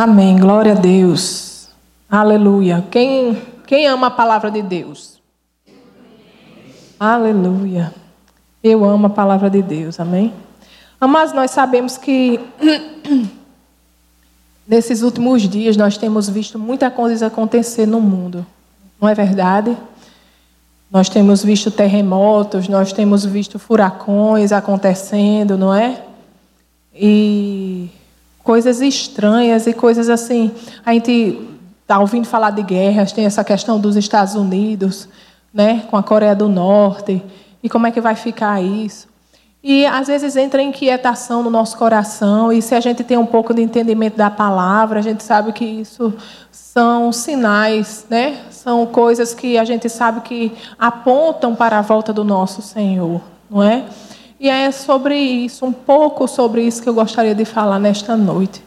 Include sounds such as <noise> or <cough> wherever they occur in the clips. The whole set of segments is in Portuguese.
Amém. Glória a Deus. Aleluia. Quem, quem ama a palavra de Deus? Aleluia. Eu amo a palavra de Deus. Amém. Mas nós sabemos que <clears throat> nesses últimos dias nós temos visto muita coisa acontecer no mundo. Não é verdade? Nós temos visto terremotos, nós temos visto furacões acontecendo, não é? E coisas estranhas e coisas assim. A gente está ouvindo falar de guerras, tem essa questão dos Estados Unidos, né, com a Coreia do Norte, e como é que vai ficar isso. E às vezes entra inquietação no nosso coração, e se a gente tem um pouco de entendimento da palavra, a gente sabe que isso são sinais, né? São coisas que a gente sabe que apontam para a volta do nosso Senhor, não é? E é sobre isso, um pouco sobre isso que eu gostaria de falar nesta noite.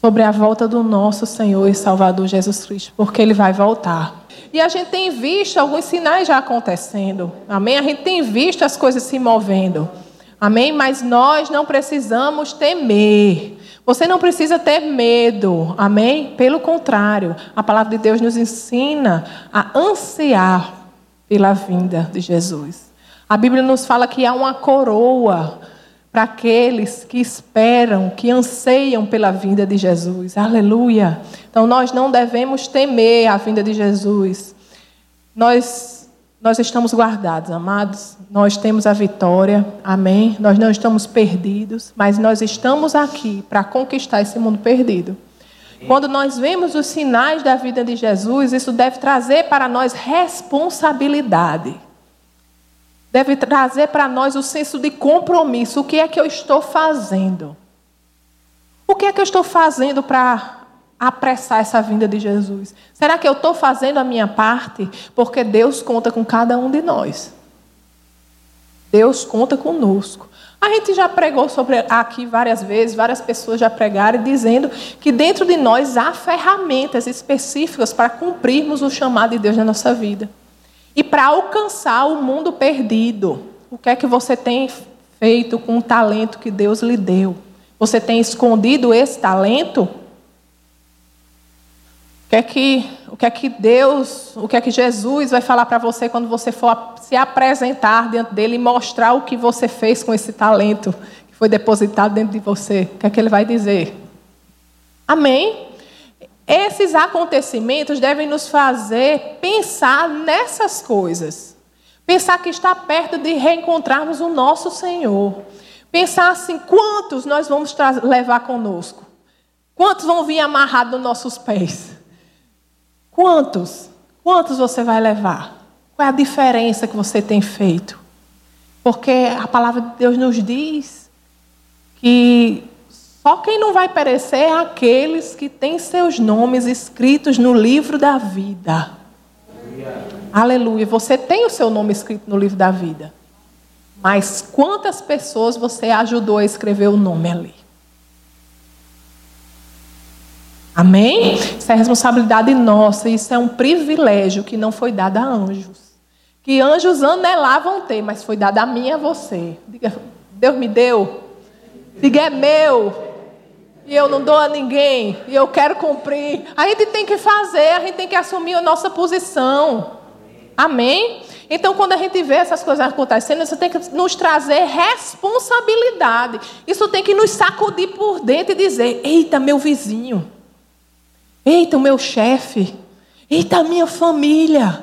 Sobre a volta do nosso Senhor e Salvador Jesus Cristo, porque ele vai voltar. E a gente tem visto alguns sinais já acontecendo. Amém? A gente tem visto as coisas se movendo. Amém? Mas nós não precisamos temer. Você não precisa ter medo. Amém? Pelo contrário, a palavra de Deus nos ensina a ansiar pela vinda de Jesus. A Bíblia nos fala que há uma coroa para aqueles que esperam, que anseiam pela vinda de Jesus. Aleluia. Então nós não devemos temer a vinda de Jesus. Nós nós estamos guardados, amados. Nós temos a vitória. Amém. Nós não estamos perdidos, mas nós estamos aqui para conquistar esse mundo perdido. Quando nós vemos os sinais da vida de Jesus, isso deve trazer para nós responsabilidade deve trazer para nós o senso de compromisso. O que é que eu estou fazendo? O que é que eu estou fazendo para apressar essa vinda de Jesus? Será que eu estou fazendo a minha parte? Porque Deus conta com cada um de nós. Deus conta conosco. A gente já pregou sobre aqui várias vezes, várias pessoas já pregaram dizendo que dentro de nós há ferramentas específicas para cumprirmos o chamado de Deus na nossa vida. E para alcançar o mundo perdido, o que é que você tem feito com o talento que Deus lhe deu? Você tem escondido esse talento? O que é que, o que, é que Deus, o que é que Jesus vai falar para você quando você for se apresentar diante dele e mostrar o que você fez com esse talento que foi depositado dentro de você? O que é que ele vai dizer? Amém? Esses acontecimentos devem nos fazer pensar nessas coisas. Pensar que está perto de reencontrarmos o nosso Senhor. Pensar assim: quantos nós vamos levar conosco? Quantos vão vir amarrados nos nossos pés? Quantos? Quantos você vai levar? Qual é a diferença que você tem feito? Porque a palavra de Deus nos diz que só quem não vai perecer é aqueles que têm seus nomes escritos no livro da vida. Aleluia. Você tem o seu nome escrito no livro da vida. Mas quantas pessoas você ajudou a escrever o nome ali? Amém? Isso é responsabilidade nossa, isso é um privilégio que não foi dado a anjos. Que anjos anelavam ter, mas foi dado a mim e a você. Diga, Deus me deu. Diga, é meu e eu não dou a ninguém, e eu quero cumprir. A gente tem que fazer, a gente tem que assumir a nossa posição. Amém? Então, quando a gente vê essas coisas acontecendo, isso tem que nos trazer responsabilidade. Isso tem que nos sacudir por dentro e dizer: eita, meu vizinho. Eita, o meu chefe. Eita, minha família.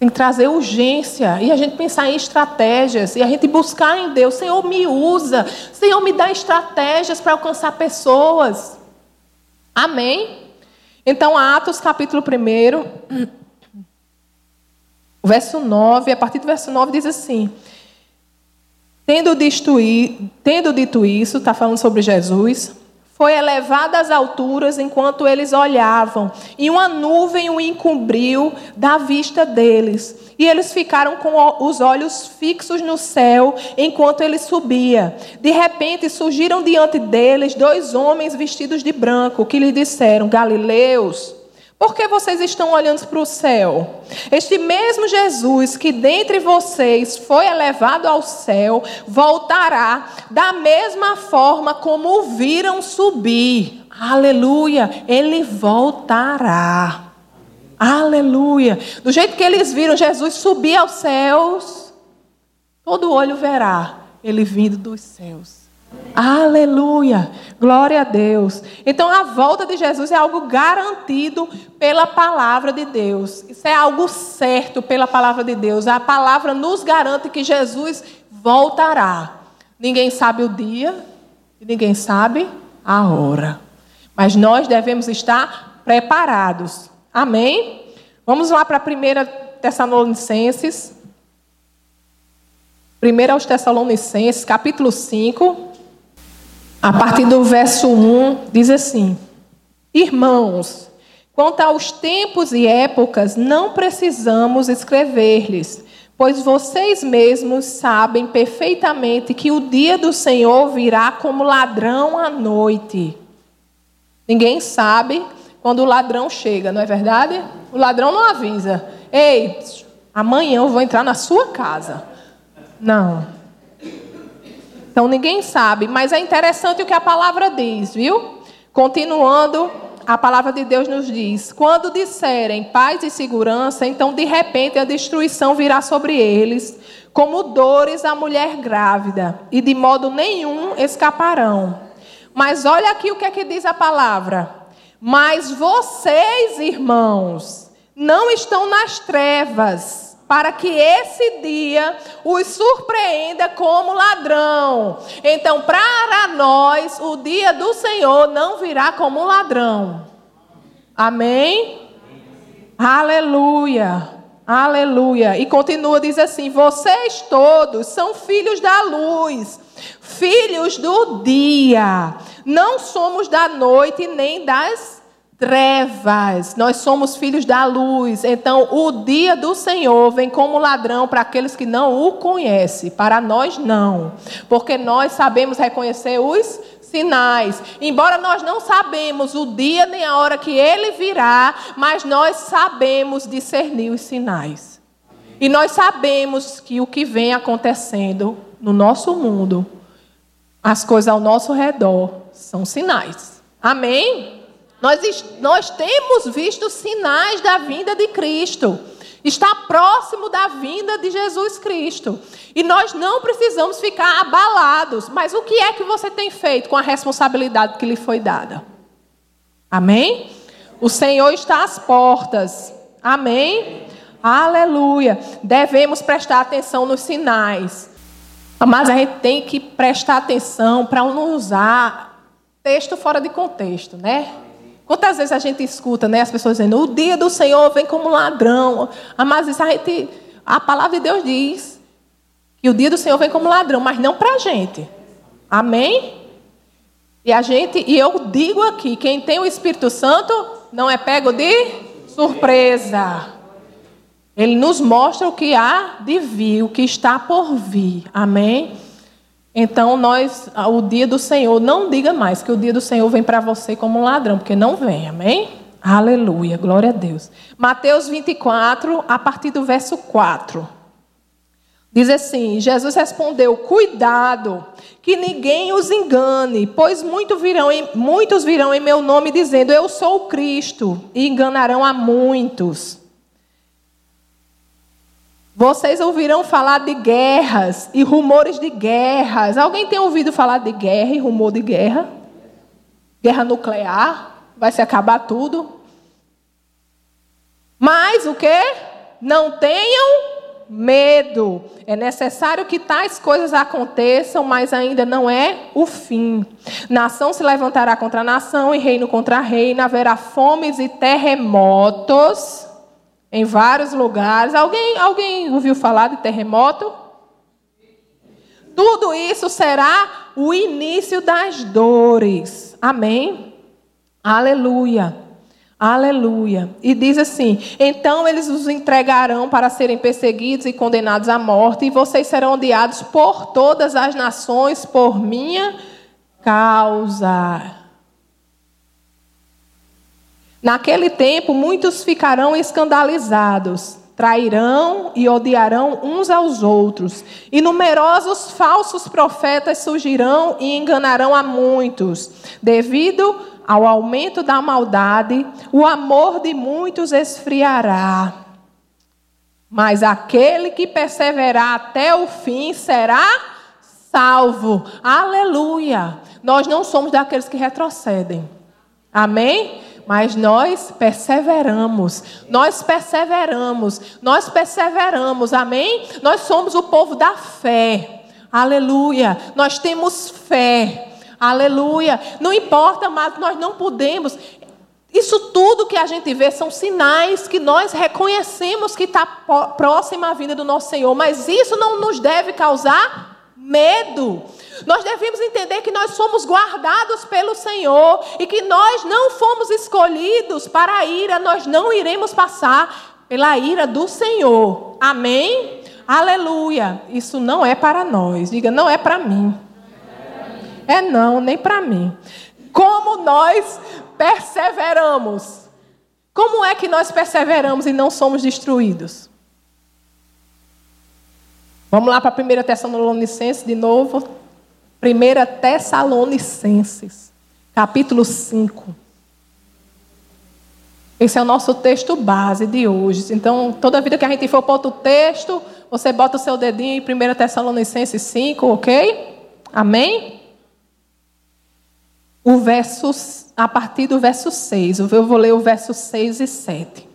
Tem que trazer urgência e a gente pensar em estratégias e a gente buscar em Deus. Senhor, me usa. Senhor, me dá estratégias para alcançar pessoas. Amém? Então, Atos capítulo 1, <clears throat> verso 9, a partir do verso 9 diz assim: Tendo tendo dito isso, está falando sobre Jesus, foi elevado às alturas enquanto eles olhavam, e uma nuvem o encobriu da vista deles. E eles ficaram com os olhos fixos no céu enquanto ele subia. De repente surgiram diante deles dois homens vestidos de branco, que lhe disseram: Galileus, Por que vocês estão olhando para o céu? Este mesmo Jesus que dentre vocês foi elevado ao céu, voltará da mesma forma como o viram subir. Aleluia! Ele voltará. Aleluia! Do jeito que eles viram Jesus subir aos céus, todo olho verá ele vindo dos céus. Aleluia! Glória a Deus. Então a volta de Jesus é algo garantido pela palavra de Deus. Isso é algo certo pela palavra de Deus. A palavra nos garante que Jesus voltará. Ninguém sabe o dia e ninguém sabe a hora. Mas nós devemos estar preparados. Amém? Vamos lá para a primeira Tessalonicenses. Primeira aos Tessalonicenses, capítulo 5. A partir do verso 1, diz assim: Irmãos, quanto aos tempos e épocas, não precisamos escrever-lhes, pois vocês mesmos sabem perfeitamente que o dia do Senhor virá como ladrão à noite. Ninguém sabe quando o ladrão chega, não é verdade? O ladrão não avisa: Ei, amanhã eu vou entrar na sua casa. Não. Então ninguém sabe, mas é interessante o que a palavra diz, viu? Continuando, a palavra de Deus nos diz: quando disserem paz e segurança, então de repente a destruição virá sobre eles, como dores à mulher grávida, e de modo nenhum escaparão. Mas olha aqui o que é que diz a palavra. Mas vocês, irmãos, não estão nas trevas para que esse dia os surpreenda como ladrão. Então, para nós, o dia do Senhor não virá como ladrão. Amém? Aleluia. Aleluia. E continua, diz assim: vocês todos são filhos da luz, filhos do dia. Não somos da noite nem das trevas, nós somos filhos da luz. Então, o dia do Senhor vem como ladrão para aqueles que não o conhecem, para nós não, porque nós sabemos reconhecer os sinais. Embora nós não sabemos o dia nem a hora que ele virá, mas nós sabemos discernir os sinais. E nós sabemos que o que vem acontecendo no nosso mundo, as coisas ao nosso redor, são sinais. Amém? Nós, nós temos visto sinais da vinda de Cristo. Está próximo da vinda de Jesus Cristo. E nós não precisamos ficar abalados. Mas o que é que você tem feito com a responsabilidade que lhe foi dada? Amém? O Senhor está às portas. Amém? Aleluia. Devemos prestar atenção nos sinais. Mas a gente tem que prestar atenção para não usar texto fora de contexto, né? Quantas vezes a gente escuta né, as pessoas dizendo, o dia do Senhor vem como ladrão. Mas isso a, gente, a palavra de Deus diz que o dia do Senhor vem como ladrão, mas não para a gente. Amém? E a gente, e eu digo aqui, quem tem o Espírito Santo não é pego de surpresa. Ele nos mostra o que há de vir, o que está por vir. Amém? Então, nós, o dia do Senhor, não diga mais que o dia do Senhor vem para você como um ladrão, porque não vem, amém? Aleluia, glória a Deus. Mateus 24, a partir do verso 4. Diz assim: Jesus respondeu: Cuidado, que ninguém os engane, pois muitos virão, em, muitos virão em meu nome dizendo: Eu sou o Cristo, e enganarão a muitos. Vocês ouvirão falar de guerras e rumores de guerras. Alguém tem ouvido falar de guerra e rumor de guerra? Guerra nuclear? Vai se acabar tudo? Mas o que? Não tenham medo. É necessário que tais coisas aconteçam, mas ainda não é o fim. Nação se levantará contra nação e reino contra reino, haverá fomes e terremotos em vários lugares. Alguém, alguém ouviu falar de terremoto? Tudo isso será o início das dores. Amém? Aleluia. Aleluia. E diz assim: Então eles os entregarão para serem perseguidos e condenados à morte, e vocês serão odiados por todas as nações por minha causa. Naquele tempo, muitos ficarão escandalizados, trairão e odiarão uns aos outros, e numerosos falsos profetas surgirão e enganarão a muitos. Devido ao aumento da maldade, o amor de muitos esfriará. Mas aquele que perseverar até o fim será salvo. Aleluia! Nós não somos daqueles que retrocedem. Amém? Mas nós perseveramos, nós perseveramos, nós perseveramos, amém? Nós somos o povo da fé, aleluia. Nós temos fé, aleluia. Não importa, mas nós não podemos. Isso tudo que a gente vê são sinais que nós reconhecemos que está próxima à vinda do nosso Senhor, mas isso não nos deve causar medo. Nós devemos entender que nós somos guardados pelo Senhor e que nós não fomos escolhidos para a ira, nós não iremos passar pela ira do Senhor. Amém? Aleluia. Isso não é para nós. Diga, não é para mim. É não, nem para mim. Como nós perseveramos? Como é que nós perseveramos e não somos destruídos? Vamos lá para a primeira Tessalonicenses de novo. 1 Tessalonicenses, capítulo 5. Esse é o nosso texto base de hoje. Então, toda vida que a gente for para outro texto, você bota o seu dedinho em 1 Tessalonicenses 5, ok? Amém? O verso, a partir do verso 6. Eu vou ler o verso 6 e 7.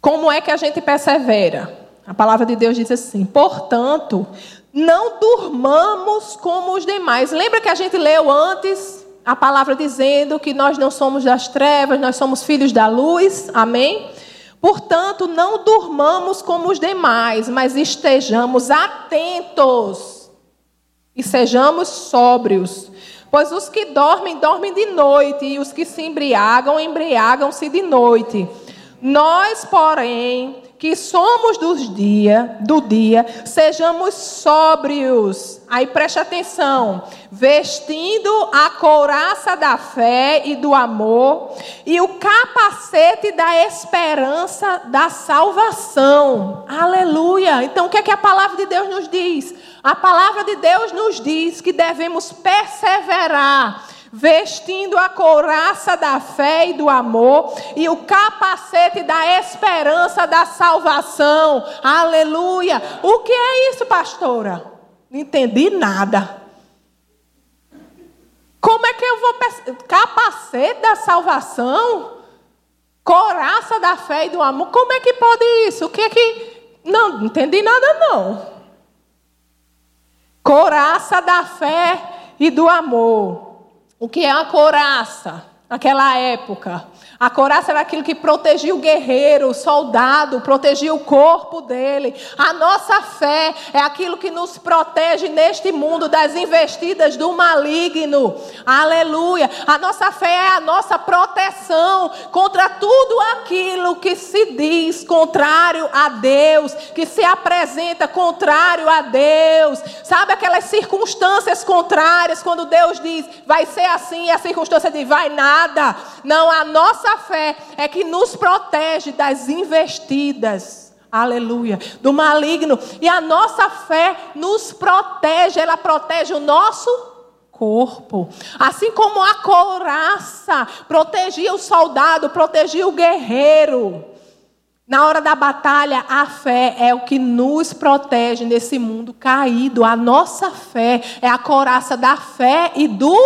Como é que a gente persevera? A palavra de Deus diz assim: Portanto, não durmamos como os demais. Lembra que a gente leu antes a palavra dizendo que nós não somos das trevas, nós somos filhos da luz? Amém? Portanto, não durmamos como os demais, mas estejamos atentos e sejamos sóbrios. Pois os que dormem, dormem de noite, e os que se embriagam, embriagam-se de noite. Nós, porém, que somos dos dia, do dia, sejamos sóbrios. Aí preste atenção, vestindo a couraça da fé e do amor e o capacete da esperança da salvação. Aleluia. Então o que é que a palavra de Deus nos diz? A palavra de Deus nos diz que devemos perseverar vestindo a couraça da fé e do amor e o capacete da esperança da salvação. Aleluia! O que é isso, pastora? Não entendi nada. Como é que eu vou capacete da salvação? Coraça da fé e do amor. Como é que pode isso? O que é que não, não entendi nada não. Coraça da fé e do amor. O que é a coraça? Naquela época, a coraça era aquilo que protegia o guerreiro, o soldado, protegia o corpo dele. A nossa fé é aquilo que nos protege neste mundo das investidas do maligno. Aleluia. A nossa fé é a nossa proteção contra tudo aquilo que se diz contrário a Deus, que se apresenta contrário a Deus. Sabe aquelas circunstâncias contrárias quando Deus diz vai ser assim e a circunstância diz vai nada. Não, a nossa nossa fé é que nos protege das investidas. Aleluia. Do maligno. E a nossa fé nos protege, ela protege o nosso corpo. Assim como a couraça protegia o soldado, protegia o guerreiro. Na hora da batalha, a fé é o que nos protege nesse mundo caído. A nossa fé é a coraça da fé e do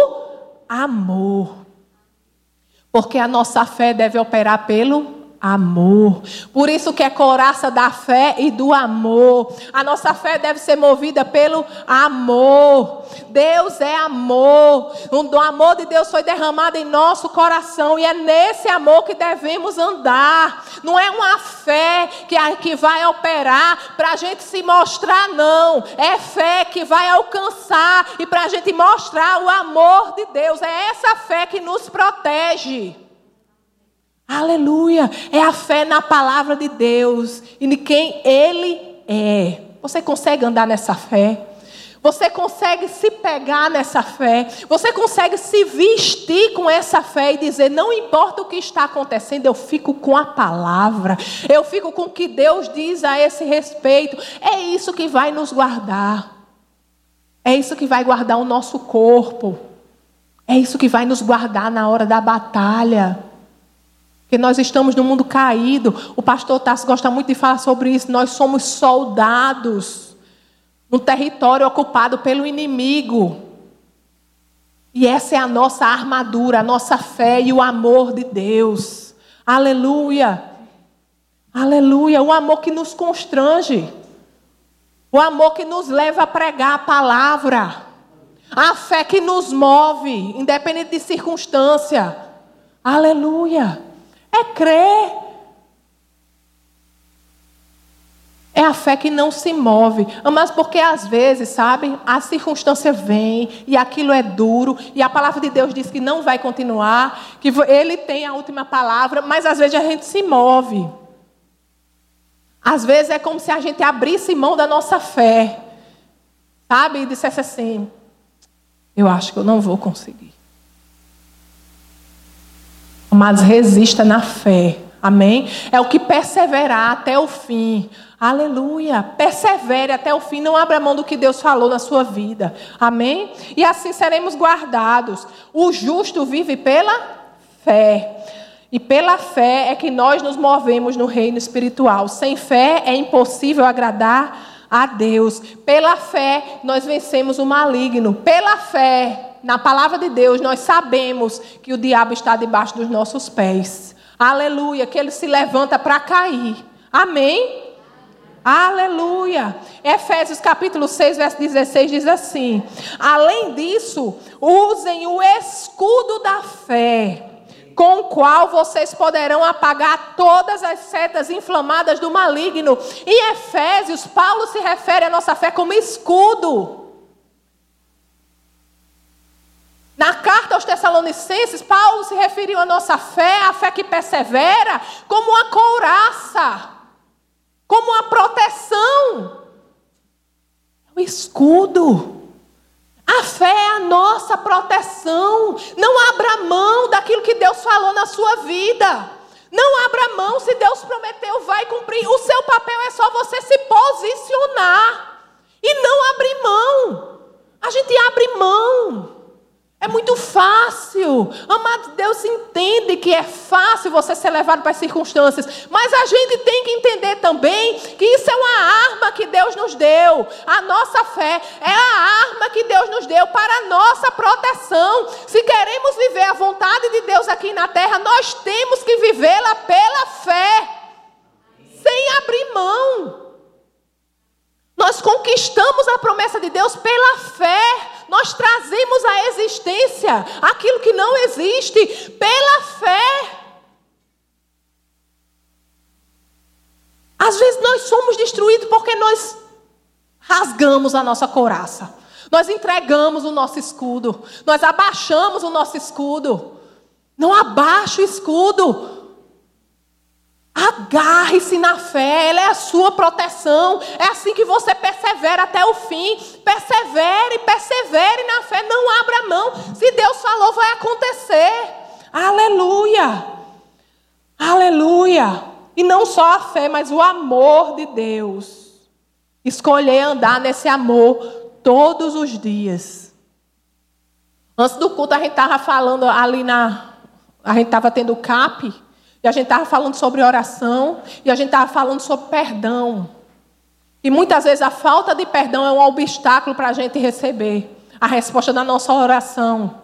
amor. Porque a nossa fé deve operar pelo amor. Por isso que é coraça da fé e do amor. A nossa fé deve ser movida pelo amor. Deus é amor. O amor de Deus foi derramado em nosso coração e é nesse amor que devemos andar. Não é uma fé que, que vai operar para a gente se mostrar, não. É fé que vai alcançar e para a gente mostrar o amor de Deus. É essa fé que nos protege. Aleluia! É a fé na palavra de Deus e de quem Ele é. Você consegue andar nessa fé? Você consegue se pegar nessa fé, você consegue se vestir com essa fé e dizer: não importa o que está acontecendo, eu fico com a palavra, eu fico com o que Deus diz a esse respeito. É isso que vai nos guardar, é isso que vai guardar o nosso corpo, é isso que vai nos guardar na hora da batalha. Porque nós estamos no mundo caído. O pastor Tassi gosta muito de falar sobre isso. Nós somos soldados no território ocupado pelo inimigo. E essa é a nossa armadura, a nossa fé e o amor de Deus. Aleluia. Aleluia. O amor que nos constrange. O amor que nos leva a pregar a palavra. A fé que nos move, independente de circunstância. Aleluia. É crer É a fé que não se move. Mas porque às vezes, sabe, a circunstância vem e aquilo é duro e a palavra de Deus diz que não vai continuar, que ele tem a última palavra, mas às vezes a gente se move. Às vezes é como se a gente abrisse mão da nossa fé, sabe, e dissesse assim: eu acho que eu não vou conseguir. Mas resista na fé. Amém? É o que perseverar até o fim. Aleluia. Persevere até o fim. Não abra mão do que Deus falou na sua vida. Amém? E assim seremos guardados. O justo vive pela fé. E pela fé é que nós nos movemos no reino espiritual. Sem fé é impossível agradar a Deus. Pela fé nós vencemos o maligno. Pela fé, na palavra de Deus, nós sabemos que o diabo está debaixo dos nossos pés. Aleluia, que ele se levanta para cair. Amém? Aleluia. Efésios capítulo 6, verso 16 diz assim: Além disso, usem o escudo da fé, com o qual vocês poderão apagar todas as setas inflamadas do maligno. Em Efésios, Paulo se refere à nossa fé como escudo. Na carta aos Tessalonicenses, Paulo se referiu à nossa fé, a fé que persevera, como uma couraça como uma proteção. O escudo. A fé é a nossa proteção. Não abra mão daquilo que Deus falou na sua vida. Não abra mão se Deus prometeu, vai cumprir. O seu papel é só você se posicionar e não abrir mão. A gente abre mão. É muito fácil. Amado, Deus entende que é fácil você ser levado para as circunstâncias. Mas a gente tem que entender também que isso é uma arma que Deus nos deu. A nossa fé é a arma que Deus nos deu para a nossa proteção. Se queremos viver a vontade de Deus aqui na terra, nós temos que vivê-la pela fé, sem abrir mão. Nós conquistamos a promessa de Deus pela fé. Nós trazemos à existência aquilo que não existe pela fé. Às vezes nós somos destruídos porque nós rasgamos a nossa couraça. Nós entregamos o nosso escudo. Nós abaixamos o nosso escudo. Não abaixa o escudo. Agarre-se na fé, ela é a sua proteção. É assim que você persevera até o fim. Persevere, persevere na fé, não abra mão. Se Deus falou, vai acontecer. Aleluia. Aleluia. E não só a fé, mas o amor de Deus. Escolher andar nesse amor todos os dias. Antes do culto, a gente estava falando ali na. A gente estava tendo CAP. E a gente estava falando sobre oração, e a gente estava falando sobre perdão. E muitas vezes a falta de perdão é um obstáculo para a gente receber a resposta da nossa oração.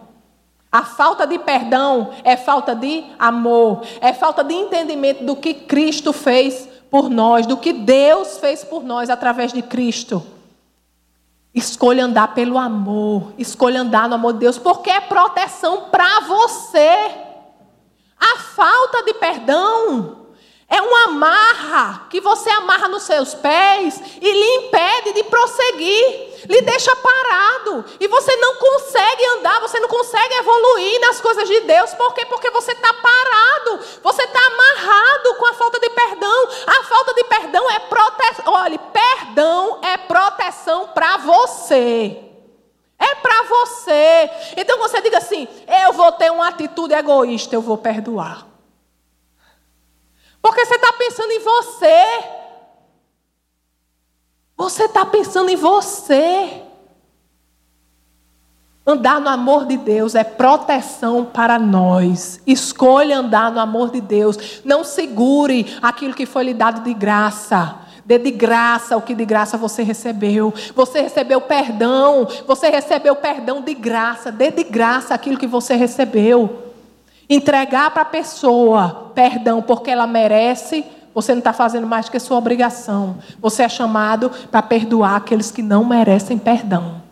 A falta de perdão é falta de amor, é falta de entendimento do que Cristo fez por nós, do que Deus fez por nós através de Cristo. Escolha andar pelo amor, escolha andar no amor de Deus, porque é proteção para você. A falta de perdão é uma amarra que você amarra nos seus pés e lhe impede de prosseguir, lhe deixa parado. E você não consegue andar, você não consegue evoluir nas coisas de Deus. Por quê? Porque você está parado, você está amarrado com a falta de perdão. A falta de perdão é proteção. Olhe, perdão é proteção para você. É para você. Então você diga assim: eu vou ter uma atitude egoísta, eu vou perdoar. Porque você está pensando em você. Você está pensando em você. Andar no amor de Deus é proteção para nós. Escolha andar no amor de Deus. Não segure aquilo que foi lhe dado de graça. Dê de graça o que de graça você recebeu. Você recebeu perdão. Você recebeu perdão de graça. Dê de graça aquilo que você recebeu. Entregar para a pessoa perdão porque ela merece. Você não está fazendo mais que sua obrigação. Você é chamado para perdoar aqueles que não merecem perdão.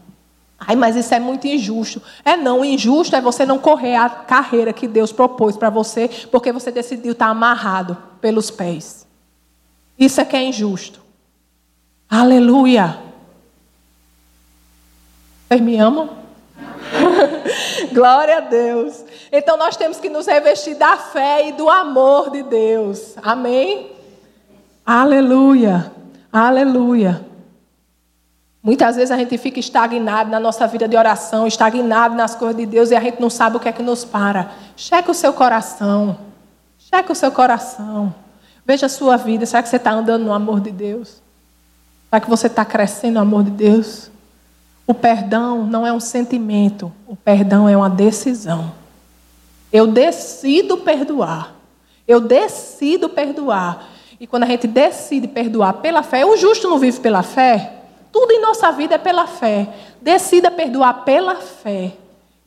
Ai, mas isso é muito injusto. É não, injusto é você não correr a carreira que Deus propôs para você, porque você decidiu estar tá amarrado pelos pés. Isso é que é injusto. Aleluia. Vocês me amam? <laughs> Glória a Deus. Então nós temos que nos revestir da fé e do amor de Deus. Amém? Aleluia. Aleluia. Muitas vezes a gente fica estagnado na nossa vida de oração, estagnado nas coisas de Deus e a gente não sabe o que é que nos para. Cheque o seu coração. Cheque o seu coração. Veja a sua vida. Será que você está andando no amor de Deus? Será que você está crescendo no amor de Deus? O perdão não é um sentimento, o perdão é uma decisão. Eu decido perdoar. Eu decido perdoar. E quando a gente decide perdoar pela fé, o justo não vive pela fé. Tudo em nossa vida é pela fé. Decida perdoar pela fé.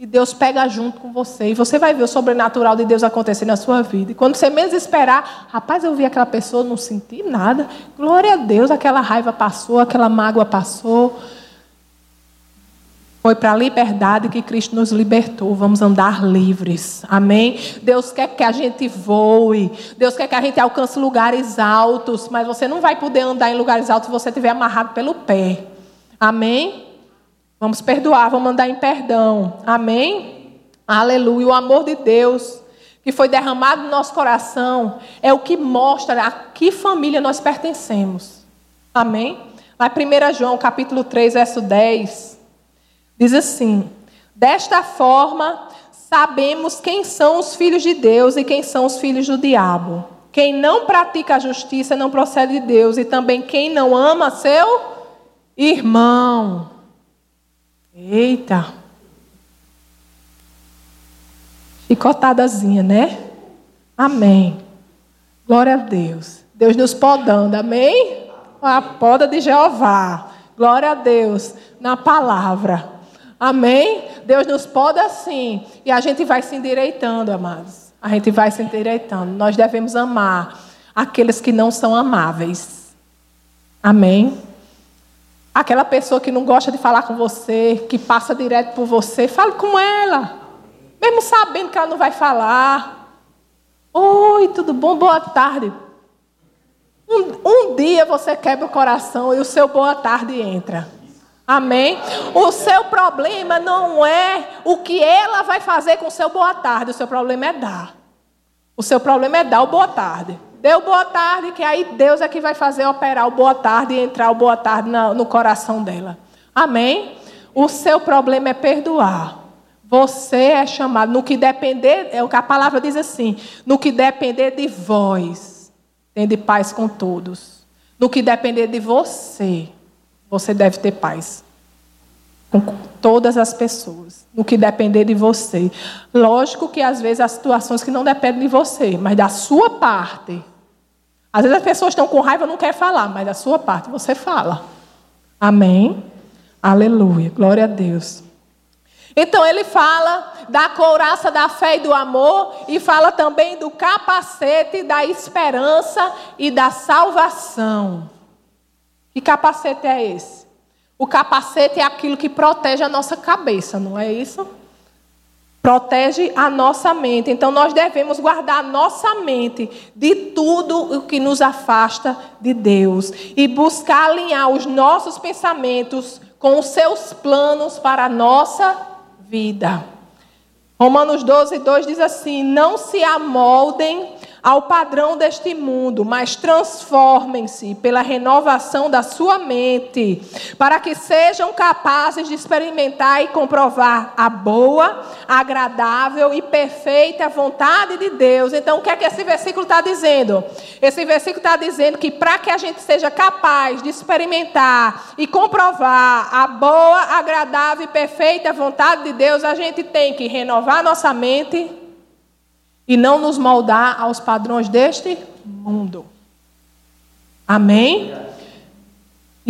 E Deus pega junto com você. E você vai ver o sobrenatural de Deus acontecer na sua vida. E quando você menos esperar, rapaz, eu vi aquela pessoa, não senti nada. Glória a Deus, aquela raiva passou, aquela mágoa passou. Foi para a liberdade que Cristo nos libertou. Vamos andar livres. Amém? Deus quer que a gente voe. Deus quer que a gente alcance lugares altos. Mas você não vai poder andar em lugares altos se você estiver amarrado pelo pé. Amém? Vamos perdoar, vamos andar em perdão. Amém? Aleluia. O amor de Deus que foi derramado no nosso coração é o que mostra a que família nós pertencemos. Amém? Lá em 1 João, capítulo 3, verso 10. Diz assim: Desta forma, sabemos quem são os filhos de Deus e quem são os filhos do diabo. Quem não pratica a justiça não procede de Deus, e também quem não ama seu irmão. Eita! Chicotadazinha, né? Amém. Glória a Deus. Deus nos podando, amém? A poda de Jeová. Glória a Deus na palavra. Amém? Deus nos poda assim. E a gente vai se endireitando, amados. A gente vai se endireitando. Nós devemos amar aqueles que não são amáveis. Amém? Aquela pessoa que não gosta de falar com você, que passa direto por você, fale com ela. Mesmo sabendo que ela não vai falar. Oi, tudo bom? Boa tarde. Um, um dia você quebra o coração e o seu boa tarde entra. Amém? O seu problema não é o que ela vai fazer com o seu boa tarde, o seu problema é dar. O seu problema é dar o boa tarde. Deu boa tarde, que aí Deus é que vai fazer operar o boa tarde e entrar o boa tarde no coração dela. Amém? O seu problema é perdoar. Você é chamado, no que depender, é o que a palavra diz assim: no que depender de vós, tende paz com todos. No que depender de você, você deve ter paz com todas as pessoas, no que depender de você. Lógico que às vezes há situações que não dependem de você, mas da sua parte. Às vezes as pessoas estão com raiva não querem falar, mas da sua parte você fala. Amém? Aleluia. Glória a Deus. Então ele fala da couraça da fé e do amor e fala também do capacete da esperança e da salvação. Que capacete é esse? O capacete é aquilo que protege a nossa cabeça, não é isso? Protege a nossa mente. Então nós devemos guardar a nossa mente de tudo o que nos afasta de Deus e buscar alinhar os nossos pensamentos com os seus planos para a nossa vida. Romanos 12, 2 diz assim: Não se amoldem ao padrão deste mundo, mas transformem-se pela renovação da sua mente, para que sejam capazes de experimentar e comprovar a boa, agradável e perfeita vontade de Deus. Então, o que é que esse versículo está dizendo? Esse versículo está dizendo que para que a gente seja capaz de experimentar e comprovar a boa, agradável e perfeita vontade de Deus, a gente tem que renovar nossa mente e não nos moldar aos padrões deste mundo. Amém?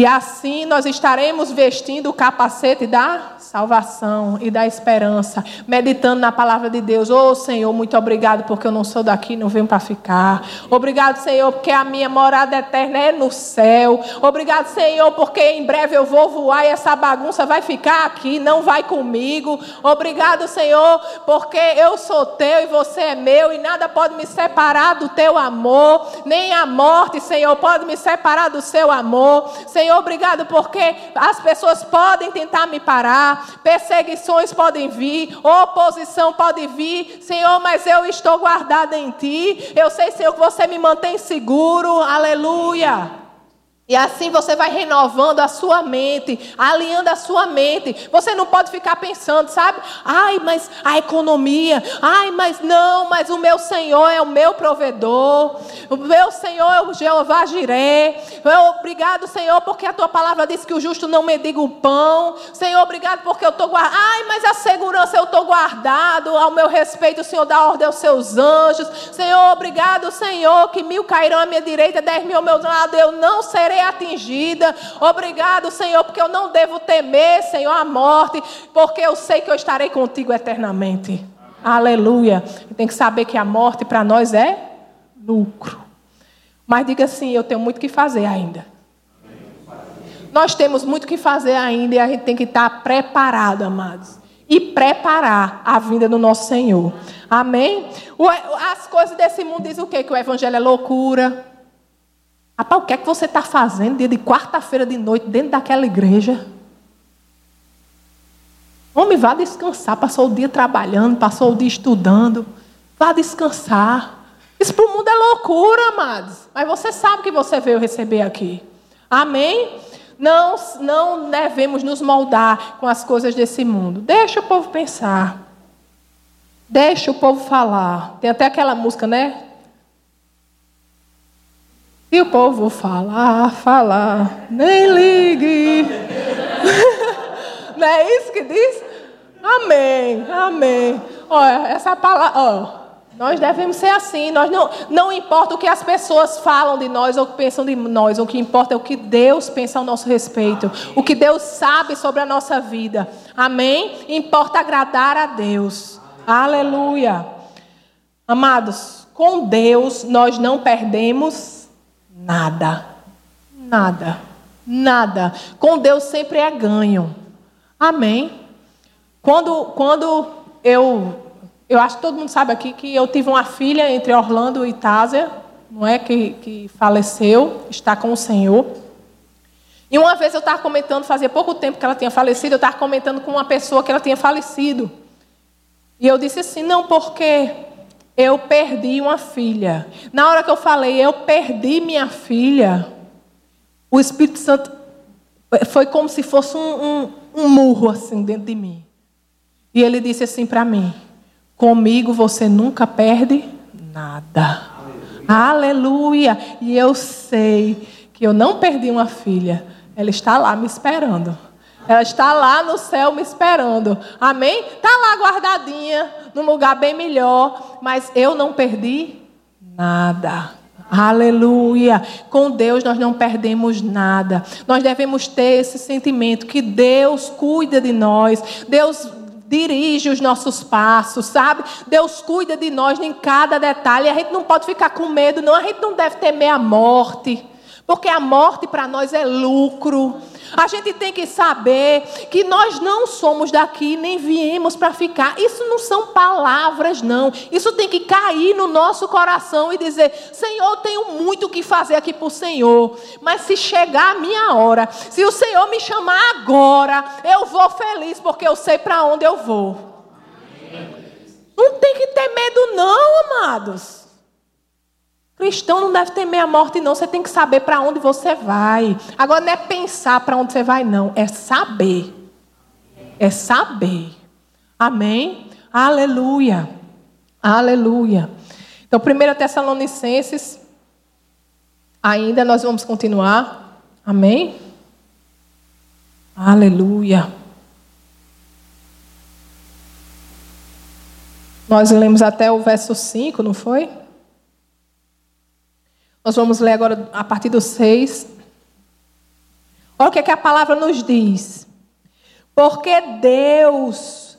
E assim nós estaremos vestindo o capacete da salvação e da esperança, meditando na palavra de Deus. Oh Senhor, muito obrigado porque eu não sou daqui, não venho para ficar. Obrigado, Senhor, porque a minha morada eterna é no céu. Obrigado, Senhor, porque em breve eu vou voar e essa bagunça vai ficar aqui, não vai comigo. Obrigado, Senhor, porque eu sou teu e você é meu e nada pode me separar do teu amor, nem a morte, Senhor, pode me separar do seu amor. Senhor, obrigado porque as pessoas podem tentar me parar, perseguições podem vir, oposição pode vir, Senhor, mas eu estou guardada em Ti. Eu sei, Senhor, que você me mantém seguro, aleluia. E assim você vai renovando a sua mente, alinhando a sua mente. Você não pode ficar pensando, sabe? Ai, mas a economia. Ai, mas não, mas o meu Senhor é o meu provedor. O meu Senhor é o Jeová Jiré. Obrigado, Senhor, porque a tua palavra diz que o justo não mediga o pão. Senhor, obrigado porque eu estou guardado. Ai, mas a segurança eu estou guardado. Ao meu respeito, o Senhor dá ordem aos seus anjos. Senhor, obrigado, Senhor, que mil cairão à minha direita, dez mil ao meu lado. Eu não serei atingida. Obrigado, Senhor, porque eu não devo temer, Senhor, a morte, porque eu sei que eu estarei contigo eternamente. Aleluia. Tem que saber que a morte para nós é lucro. Mas diga assim: eu tenho muito que fazer ainda. Nós temos muito que fazer ainda e a gente tem que estar preparado, amados. E preparar a vinda do nosso Senhor. Amém? As coisas desse mundo dizem o quê? Que o evangelho é loucura, Rapaz, o que é que você está fazendo dia de quarta-feira de noite dentro daquela igreja? Homem, vá descansar. Passou o dia trabalhando, passou o dia estudando. Vá descansar. Isso para o mundo é loucura, amados. Mas você sabe que você veio receber aqui. Amém? Não, não devemos nos moldar com as coisas desse mundo. Deixa o povo pensar. Deixa o povo falar. Tem até aquela música, né? O povo falar, falar, nem ligue. <laughs> Não é isso que diz? Amém, amém. Olha, essa palavra, ó, nós devemos ser assim. Nós não, não importa o que as pessoas falam de nós ou pensam de nós. O que importa é o que Deus pensa ao nosso respeito. O que Deus sabe sobre a nossa vida. Amém? Importa agradar a Deus. Aleluia. Amados, com Deus nós não perdemos Nada. Nada. Nada. Com Deus sempre é ganho. Amém. Quando, quando eu. Eu acho que todo mundo sabe aqui que eu tive uma filha entre Orlando e Tásia, não é? Que, que faleceu, está com o Senhor. E uma vez eu estava comentando, fazia pouco tempo que ela tinha falecido, eu estava comentando com uma pessoa que ela tinha falecido. E eu disse assim: não, porque eu perdi uma filha. Na hora que eu falei, eu perdi minha filha, o Espírito Santo foi como se fosse um, um, um murro assim dentro de mim. E ele disse assim para mim: Comigo você nunca perde nada. Aleluia. Aleluia. E eu sei que eu não perdi uma filha. Ela está lá me esperando. Ela está lá no céu me esperando. Amém? Está lá guardadinha, num lugar bem melhor. Mas eu não perdi nada. Aleluia. Com Deus nós não perdemos nada. Nós devemos ter esse sentimento que Deus cuida de nós. Deus dirige os nossos passos, sabe? Deus cuida de nós em cada detalhe. A gente não pode ficar com medo, não. A gente não deve temer a morte. Porque a morte para nós é lucro. A gente tem que saber que nós não somos daqui nem viemos para ficar. Isso não são palavras, não. Isso tem que cair no nosso coração e dizer: Senhor, tenho muito o que fazer aqui para o Senhor. Mas se chegar a minha hora, se o Senhor me chamar agora, eu vou feliz porque eu sei para onde eu vou. Não tem que ter medo, não, amados. Cristão não deve temer a morte, não. Você tem que saber para onde você vai. Agora não é pensar para onde você vai, não. É saber. É saber. Amém? Aleluia. Aleluia. Então, 1 Tessalonicenses, ainda nós vamos continuar. Amém? Aleluia. Nós lemos até o verso 5, não foi? Nós vamos ler agora a partir do 6. Olha o que, é que a palavra nos diz. Porque Deus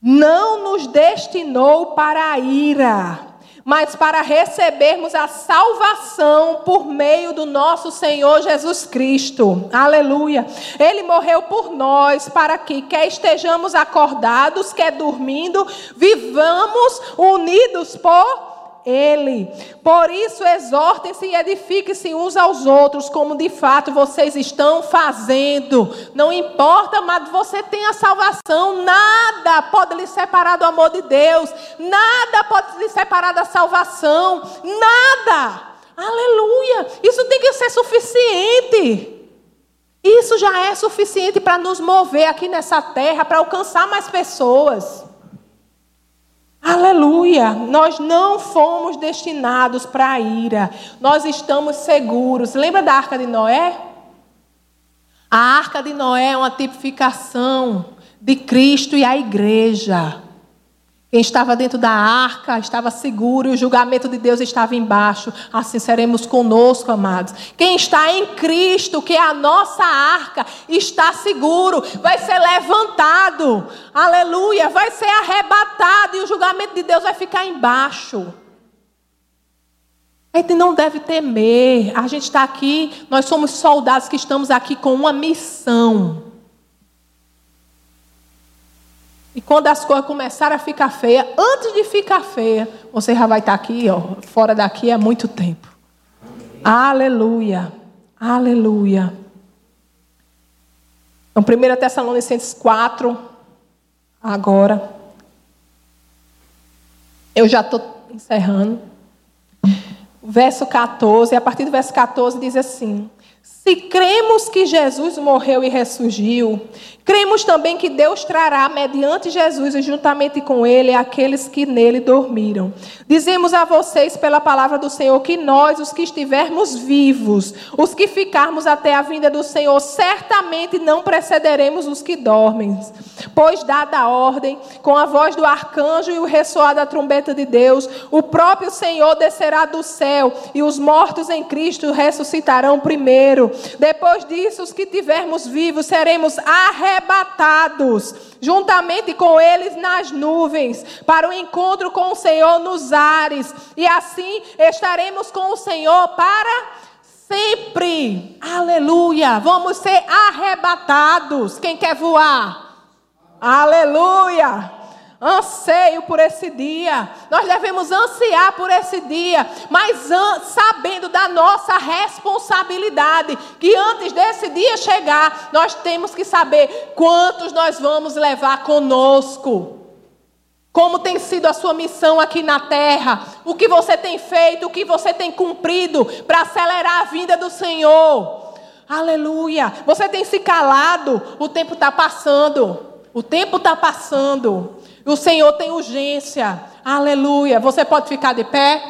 não nos destinou para a ira, mas para recebermos a salvação por meio do nosso Senhor Jesus Cristo. Aleluia. Ele morreu por nós para que, quer estejamos acordados, quer dormindo, vivamos unidos por ele. Por isso, exortem-se e edifiquem-se uns aos outros, como de fato vocês estão fazendo. Não importa, mas você tem a salvação, nada pode lhe separar do amor de Deus, nada pode lhe separar da salvação, nada. Aleluia! Isso tem que ser suficiente. Isso já é suficiente para nos mover aqui nessa terra, para alcançar mais pessoas. Aleluia! Nós não fomos destinados para a ira. Nós estamos seguros. Lembra da arca de Noé? A arca de Noé é uma tipificação de Cristo e a igreja. Quem estava dentro da arca estava seguro e o julgamento de Deus estava embaixo. Assim seremos conosco, amados. Quem está em Cristo, que é a nossa arca, está seguro, vai ser levantado. Aleluia, vai ser arrebatado e o julgamento de Deus vai ficar embaixo. A gente não deve temer. A gente está aqui, nós somos soldados que estamos aqui com uma missão. E quando as coisas começarem a ficar feias, antes de ficar feia, você já vai estar aqui, ó, fora daqui há muito tempo. Aleluia. Aleluia. Então, 1 Tessalonicenses 4, agora. Eu já estou encerrando. Verso 14, a partir do verso 14 diz assim: Se cremos que Jesus morreu e ressurgiu, Cremos também que Deus trará, mediante Jesus e juntamente com Ele, aqueles que nele dormiram. Dizemos a vocês, pela palavra do Senhor, que nós, os que estivermos vivos, os que ficarmos até a vinda do Senhor, certamente não precederemos os que dormem. Pois, dada a ordem, com a voz do arcanjo e o ressoar da trombeta de Deus, o próprio Senhor descerá do céu e os mortos em Cristo ressuscitarão primeiro. Depois disso, os que tivermos vivos seremos arrebatados arrebatados, juntamente com eles nas nuvens, para o encontro com o Senhor nos ares, e assim estaremos com o Senhor para sempre. Aleluia! Vamos ser arrebatados. Quem quer voar? Aleluia! Anseio por esse dia. Nós devemos ansiar por esse dia, mas sabendo da nossa responsabilidade, que antes desse dia chegar, nós temos que saber quantos nós vamos levar conosco. Como tem sido a sua missão aqui na terra? O que você tem feito? O que você tem cumprido para acelerar a vinda do Senhor? Aleluia! Você tem se calado? O tempo está passando. O tempo está passando. O Senhor tem urgência. Aleluia. Você pode ficar de pé?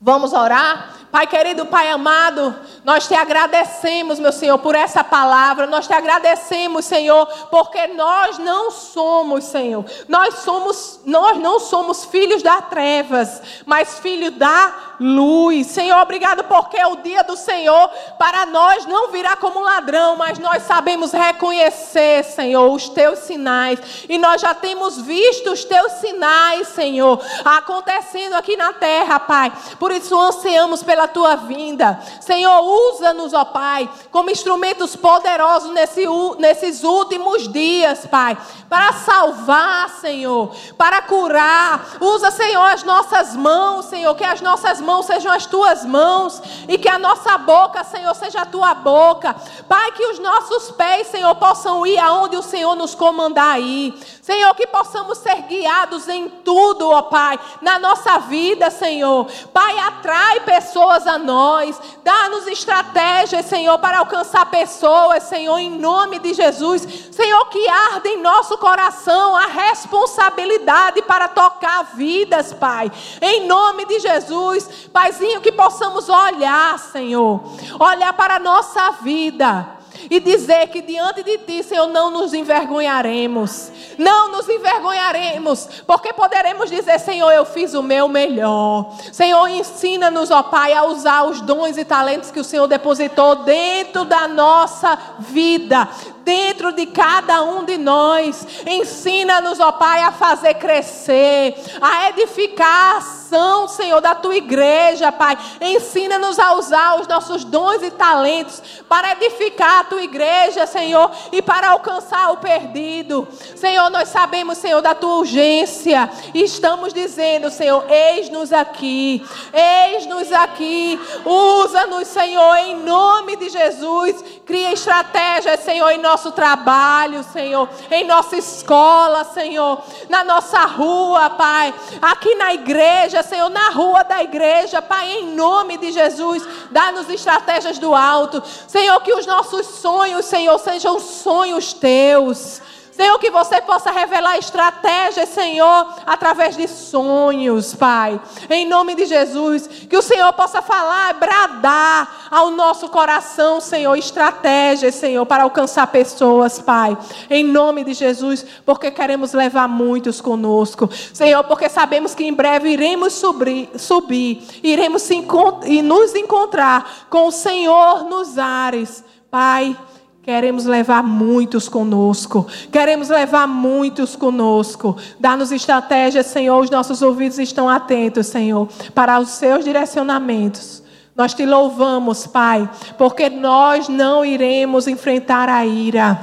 Vamos orar? Pai querido, Pai amado, nós te agradecemos, meu Senhor, por essa palavra. Nós te agradecemos, Senhor, porque nós não somos, Senhor. Nós somos, nós não somos filhos das trevas, mas filhos da luz. Senhor, obrigado porque é o dia do Senhor para nós não virá como ladrão, mas nós sabemos reconhecer, Senhor, os teus sinais. E nós já temos visto os teus sinais, Senhor, acontecendo aqui na terra, Pai. Por isso ansiamos pela pela tua vinda. Senhor, usa-nos, ó Pai, como instrumentos poderosos nesse, nesses últimos dias, Pai, para salvar, Senhor, para curar. Usa, Senhor, as nossas mãos, Senhor, que as nossas mãos sejam as tuas mãos e que a nossa boca, Senhor, seja a tua boca. Pai, que os nossos pés, Senhor, possam ir aonde o Senhor nos comandar ir. Senhor, que possamos ser guiados em tudo, ó Pai, na nossa vida, Senhor. Pai, atrai pessoas a nós, dá-nos estratégias, Senhor, para alcançar pessoas, Senhor, em nome de Jesus. Senhor, que arde em nosso coração a responsabilidade para tocar vidas, Pai, em nome de Jesus. Paizinho, que possamos olhar, Senhor, olhar para a nossa vida e dizer que diante de Ti, Senhor, não nos envergonharemos. Não nos envergonharemos, porque poderemos dizer, Senhor, eu fiz o meu melhor. Senhor, ensina-nos, ó Pai, a usar os dons e talentos que o Senhor depositou dentro da nossa vida dentro de cada um de nós. Ensina-nos, ó Pai, a fazer crescer, a edificar a ação, Senhor, da tua igreja, Pai. Ensina-nos a usar os nossos dons e talentos para edificar a tua igreja, Senhor, e para alcançar o perdido. Senhor, nós sabemos, Senhor, da tua urgência. E estamos dizendo, Senhor, eis-nos aqui, eis-nos aqui, usa-nos, Senhor, em nome de Jesus. Cria estratégias, Senhor, em nosso trabalho, Senhor, em nossa escola, Senhor, na nossa rua, Pai, aqui na igreja, Senhor, na rua da igreja, Pai, em nome de Jesus, dá-nos estratégias do alto, Senhor, que os nossos sonhos, Senhor, sejam sonhos teus. Senhor, que você possa revelar estratégias, Senhor, através de sonhos, Pai. Em nome de Jesus. Que o Senhor possa falar, bradar ao nosso coração, Senhor, estratégias, Senhor, para alcançar pessoas, Pai. Em nome de Jesus, porque queremos levar muitos conosco. Senhor, porque sabemos que em breve iremos subir, subir iremos se e nos encontrar com o Senhor nos ares. Pai, Queremos levar muitos conosco. Queremos levar muitos conosco. Dá-nos estratégias, Senhor. Os nossos ouvidos estão atentos, Senhor, para os seus direcionamentos. Nós te louvamos, Pai, porque nós não iremos enfrentar a ira.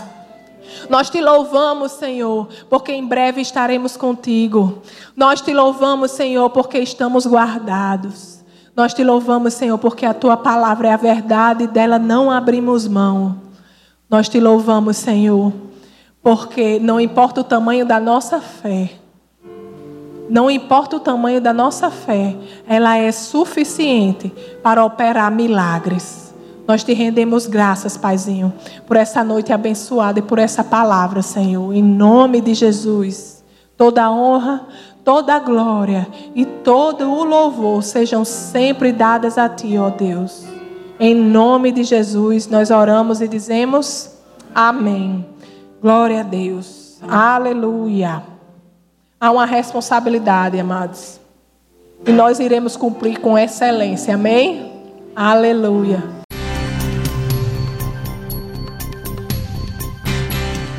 Nós te louvamos, Senhor, porque em breve estaremos contigo. Nós te louvamos, Senhor, porque estamos guardados. Nós te louvamos, Senhor, porque a tua palavra é a verdade e dela não abrimos mão. Nós te louvamos, Senhor, porque não importa o tamanho da nossa fé, não importa o tamanho da nossa fé, ela é suficiente para operar milagres. Nós te rendemos graças, Paizinho, por essa noite abençoada e por essa palavra, Senhor. Em nome de Jesus, toda a honra, toda a glória e todo o louvor sejam sempre dadas a Ti, ó Deus. Em nome de Jesus, nós oramos e dizemos amém. Glória a Deus. Aleluia. Há uma responsabilidade, amados. E nós iremos cumprir com excelência. Amém? Aleluia.